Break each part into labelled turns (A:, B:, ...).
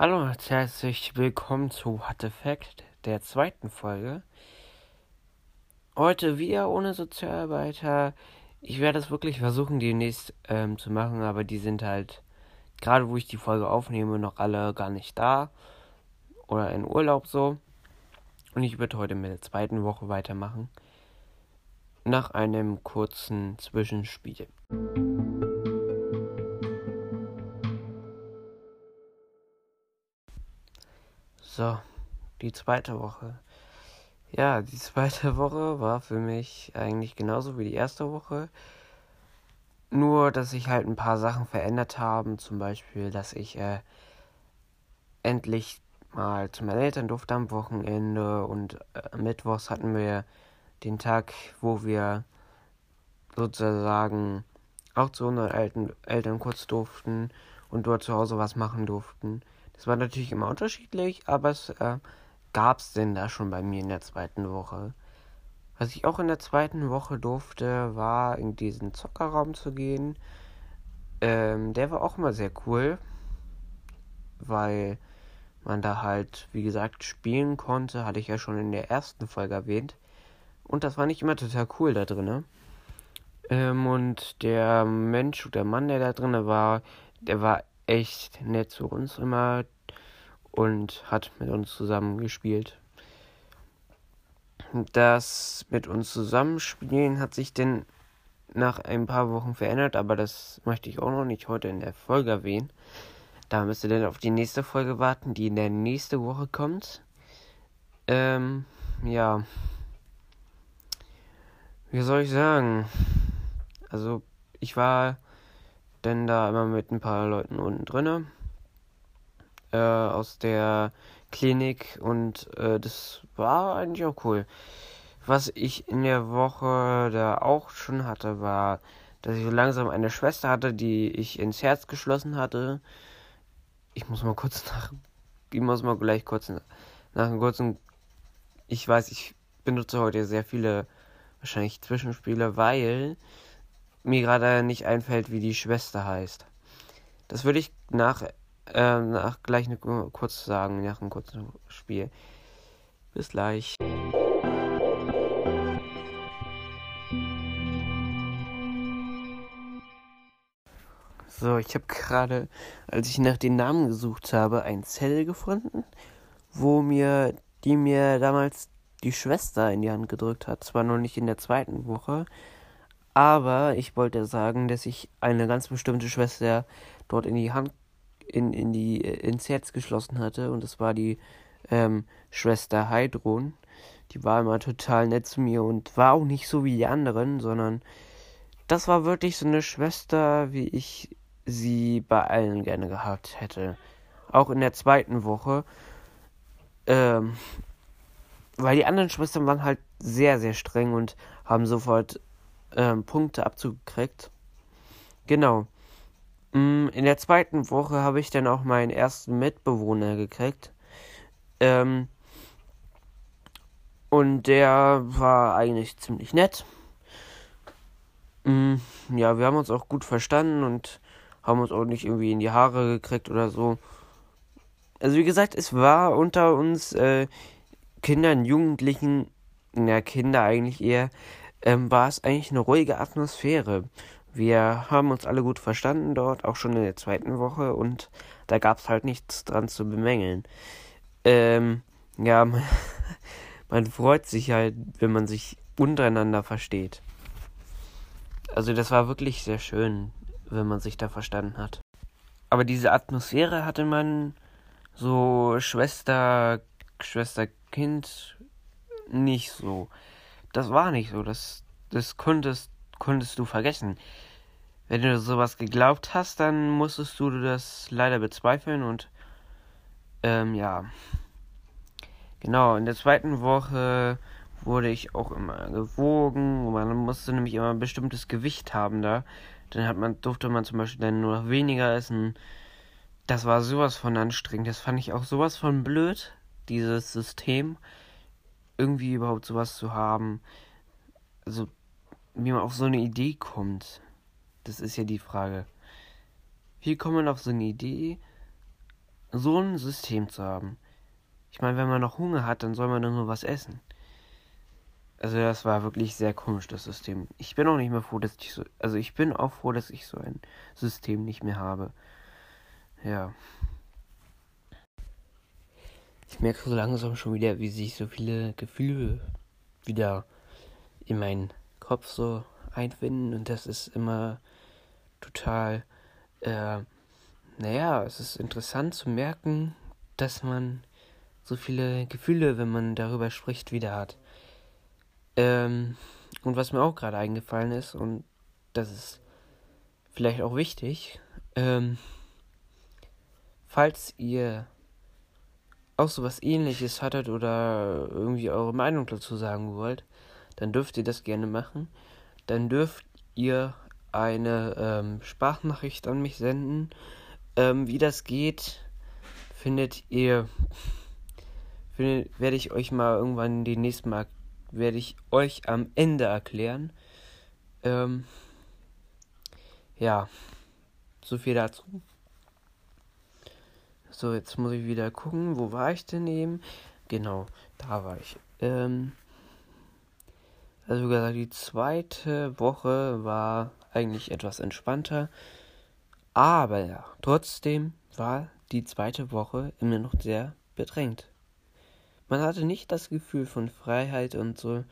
A: Hallo und herzlich willkommen zu What the Fact, der zweiten Folge. Heute wieder ohne Sozialarbeiter. Ich werde es wirklich versuchen, demnächst ähm, zu machen, aber die sind halt, gerade wo ich die Folge aufnehme, noch alle gar nicht da. Oder in Urlaub so. Und ich würde heute mit der zweiten Woche weitermachen. Nach einem kurzen Zwischenspiel. So, die zweite Woche. Ja, die zweite Woche war für mich eigentlich genauso wie die erste Woche. Nur, dass sich halt ein paar Sachen verändert haben. Zum Beispiel, dass ich äh, endlich mal zu meinen Eltern durfte am Wochenende und äh, mittwochs hatten wir den Tag, wo wir sozusagen auch zu unseren Eltern, Eltern kurz durften und dort zu Hause was machen durften. Das war natürlich immer unterschiedlich, aber es äh, gab es denn da schon bei mir in der zweiten Woche. Was ich auch in der zweiten Woche durfte, war in diesen Zockerraum zu gehen. Ähm, der war auch immer sehr cool, weil man da halt, wie gesagt, spielen konnte, hatte ich ja schon in der ersten Folge erwähnt. Und das war nicht immer total cool da drin. Ähm, und der Mensch oder Mann, der da drin war, der war echt nett zu uns immer und hat mit uns zusammen gespielt. Das mit uns zusammenspielen hat sich denn nach ein paar Wochen verändert, aber das möchte ich auch noch nicht heute in der Folge erwähnen. Da müsst ihr dann auf die nächste Folge warten, die in der nächste Woche kommt. Ähm, ja. Wie soll ich sagen? Also, ich war denn da immer mit ein paar Leuten unten drinne äh, aus der Klinik und äh, das war eigentlich auch cool. Was ich in der Woche da auch schon hatte, war, dass ich so langsam eine Schwester hatte, die ich ins Herz geschlossen hatte. Ich muss mal kurz nach, ich muss mal gleich kurz nach, nach einem kurzen, ich weiß, ich benutze heute sehr viele wahrscheinlich Zwischenspiele, weil mir gerade nicht einfällt, wie die Schwester heißt. Das würde ich nach, äh, nach gleich eine, kurz sagen, nach einem kurzen Spiel. Bis gleich. So, ich habe gerade, als ich nach den Namen gesucht habe, ein Zettel gefunden, wo mir, die mir damals die Schwester in die Hand gedrückt hat. Zwar noch nicht in der zweiten Woche, aber ich wollte sagen, dass ich eine ganz bestimmte Schwester dort in die Hand, in, in die, ins Herz geschlossen hatte. Und das war die ähm, Schwester Heidrun. Die war immer total nett zu mir und war auch nicht so wie die anderen, sondern das war wirklich so eine Schwester, wie ich sie bei allen gerne gehabt hätte. Auch in der zweiten Woche. Ähm, weil die anderen Schwestern waren halt sehr, sehr streng und haben sofort ähm, Punkte abzugekriegt. Genau. Mm, in der zweiten Woche habe ich dann auch meinen ersten Mitbewohner gekriegt. Ähm, und der war eigentlich ziemlich nett. Mm, ja, wir haben uns auch gut verstanden und haben uns auch nicht irgendwie in die Haare gekriegt oder so. Also wie gesagt, es war unter uns äh, Kindern, Jugendlichen, na Kinder eigentlich eher, ähm, war es eigentlich eine ruhige Atmosphäre. Wir haben uns alle gut verstanden dort, auch schon in der zweiten Woche und da gab es halt nichts dran zu bemängeln. Ähm, ja, man, man freut sich halt, wenn man sich untereinander versteht. Also das war wirklich sehr schön, wenn man sich da verstanden hat. Aber diese Atmosphäre hatte man so Schwester, Schwester, Kind nicht so das war nicht so. Das, das konntest, konntest du vergessen. Wenn du sowas geglaubt hast, dann musstest du das leider bezweifeln und ähm, ja. Genau, in der zweiten Woche wurde ich auch immer gewogen. Man musste nämlich immer ein bestimmtes Gewicht haben da. Dann hat man, durfte man zum Beispiel dann nur noch weniger essen. Das war sowas von anstrengend. Das fand ich auch sowas von blöd, dieses System irgendwie überhaupt sowas zu haben. Also, wie man auf so eine Idee kommt, das ist ja die Frage. Wie kommt man auf so eine Idee, so ein System zu haben. Ich meine, wenn man noch Hunger hat, dann soll man doch nur was essen. Also das war wirklich sehr komisch, das System. Ich bin auch nicht mehr froh, dass ich so. Also ich bin auch froh, dass ich so ein System nicht mehr habe. Ja. Ich merke so langsam schon wieder, wie sich so viele Gefühle wieder in meinen Kopf so einfinden und das ist immer total, äh, naja, es ist interessant zu merken, dass man so viele Gefühle, wenn man darüber spricht, wieder hat. Ähm, und was mir auch gerade eingefallen ist, und das ist vielleicht auch wichtig, ähm, falls ihr auch so was ähnliches hattet oder irgendwie eure Meinung dazu sagen wollt, dann dürft ihr das gerne machen. Dann dürft ihr eine ähm, Sprachnachricht an mich senden. Ähm, wie das geht, findet ihr, findet, werde ich euch mal irgendwann den nächsten Mal, werde ich euch am Ende erklären. Ähm, ja, so viel dazu. So, jetzt muss ich wieder gucken, wo war ich denn eben? Genau, da war ich. Ähm, also wie gesagt, die zweite Woche war eigentlich etwas entspannter. Aber ja, trotzdem war die zweite Woche immer noch sehr bedrängt. Man hatte nicht das Gefühl von Freiheit und so,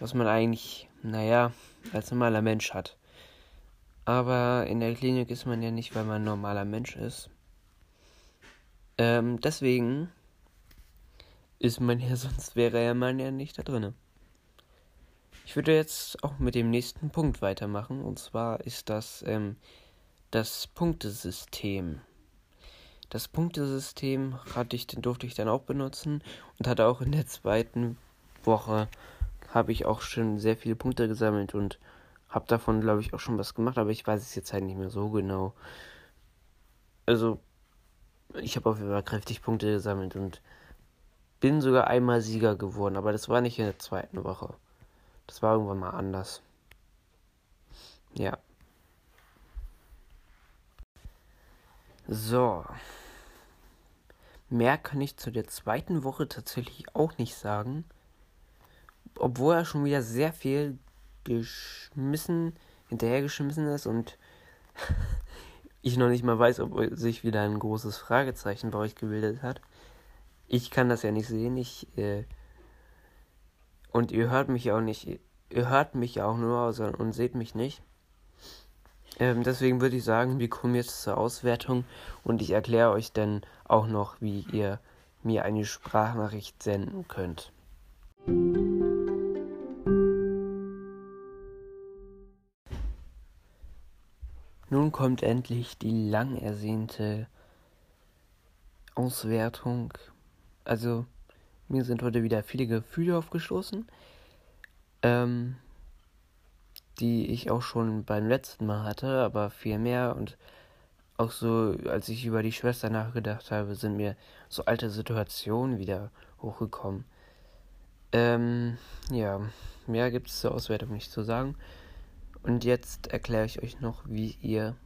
A: was man eigentlich, naja, als normaler Mensch hat. Aber in der Klinik ist man ja nicht, weil man ein normaler Mensch ist. Ähm, deswegen ist man ja, sonst wäre ja man ja nicht da drinne. Ich würde jetzt auch mit dem nächsten Punkt weitermachen. Und zwar ist das ähm, das Punktesystem. Das Punktesystem hatte ich, durfte ich dann auch benutzen und hatte auch in der zweiten Woche habe ich auch schon sehr viele Punkte gesammelt und habe davon, glaube ich, auch schon was gemacht, aber ich weiß es jetzt halt nicht mehr so genau. Also ich habe auf jeden Fall kräftig Punkte gesammelt und bin sogar einmal Sieger geworden, aber das war nicht in der zweiten Woche. Das war irgendwann mal anders. Ja. So. Mehr kann ich zu der zweiten Woche tatsächlich auch nicht sagen. Obwohl er schon wieder sehr viel geschmissen, hinterhergeschmissen ist und ich noch nicht mal weiß, ob sich wieder ein großes Fragezeichen bei euch gebildet hat. Ich kann das ja nicht sehen. Ich, äh, und ihr hört mich auch nicht. Ihr hört mich auch nur also, und seht mich nicht. Ähm, deswegen würde ich sagen, wir kommen jetzt zur Auswertung und ich erkläre euch dann auch noch, wie ihr mir eine Sprachnachricht senden könnt. Nun kommt endlich die lang ersehnte Auswertung. Also, mir sind heute wieder viele Gefühle aufgestoßen, ähm, die ich auch schon beim letzten Mal hatte, aber viel mehr und auch so, als ich über die Schwester nachgedacht habe, sind mir so alte Situationen wieder hochgekommen. Ähm, ja, mehr gibt es zur Auswertung nicht zu sagen. Und jetzt erkläre ich euch noch, wie ihr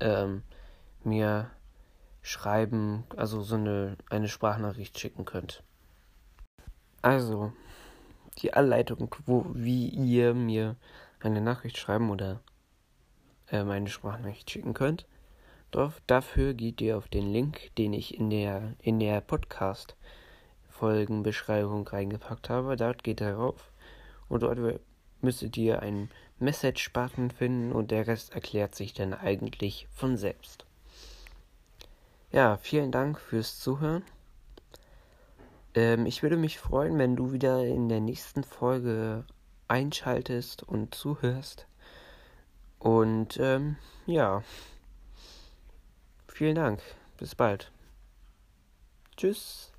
A: ähm, mir schreiben, also so eine, eine Sprachnachricht schicken könnt. Also, die Anleitung, wo, wie ihr mir eine Nachricht schreiben oder ähm, eine Sprachnachricht schicken könnt. Doch dafür geht ihr auf den Link, den ich in der, in der Podcast-Folgenbeschreibung reingepackt habe. Dort geht ihr rauf und dort müsstet ihr einen Message-Button finden und der Rest erklärt sich dann eigentlich von selbst. Ja, vielen Dank fürs Zuhören. Ähm, ich würde mich freuen, wenn du wieder in der nächsten Folge einschaltest und zuhörst. Und ähm, ja, vielen Dank. Bis bald. Tschüss.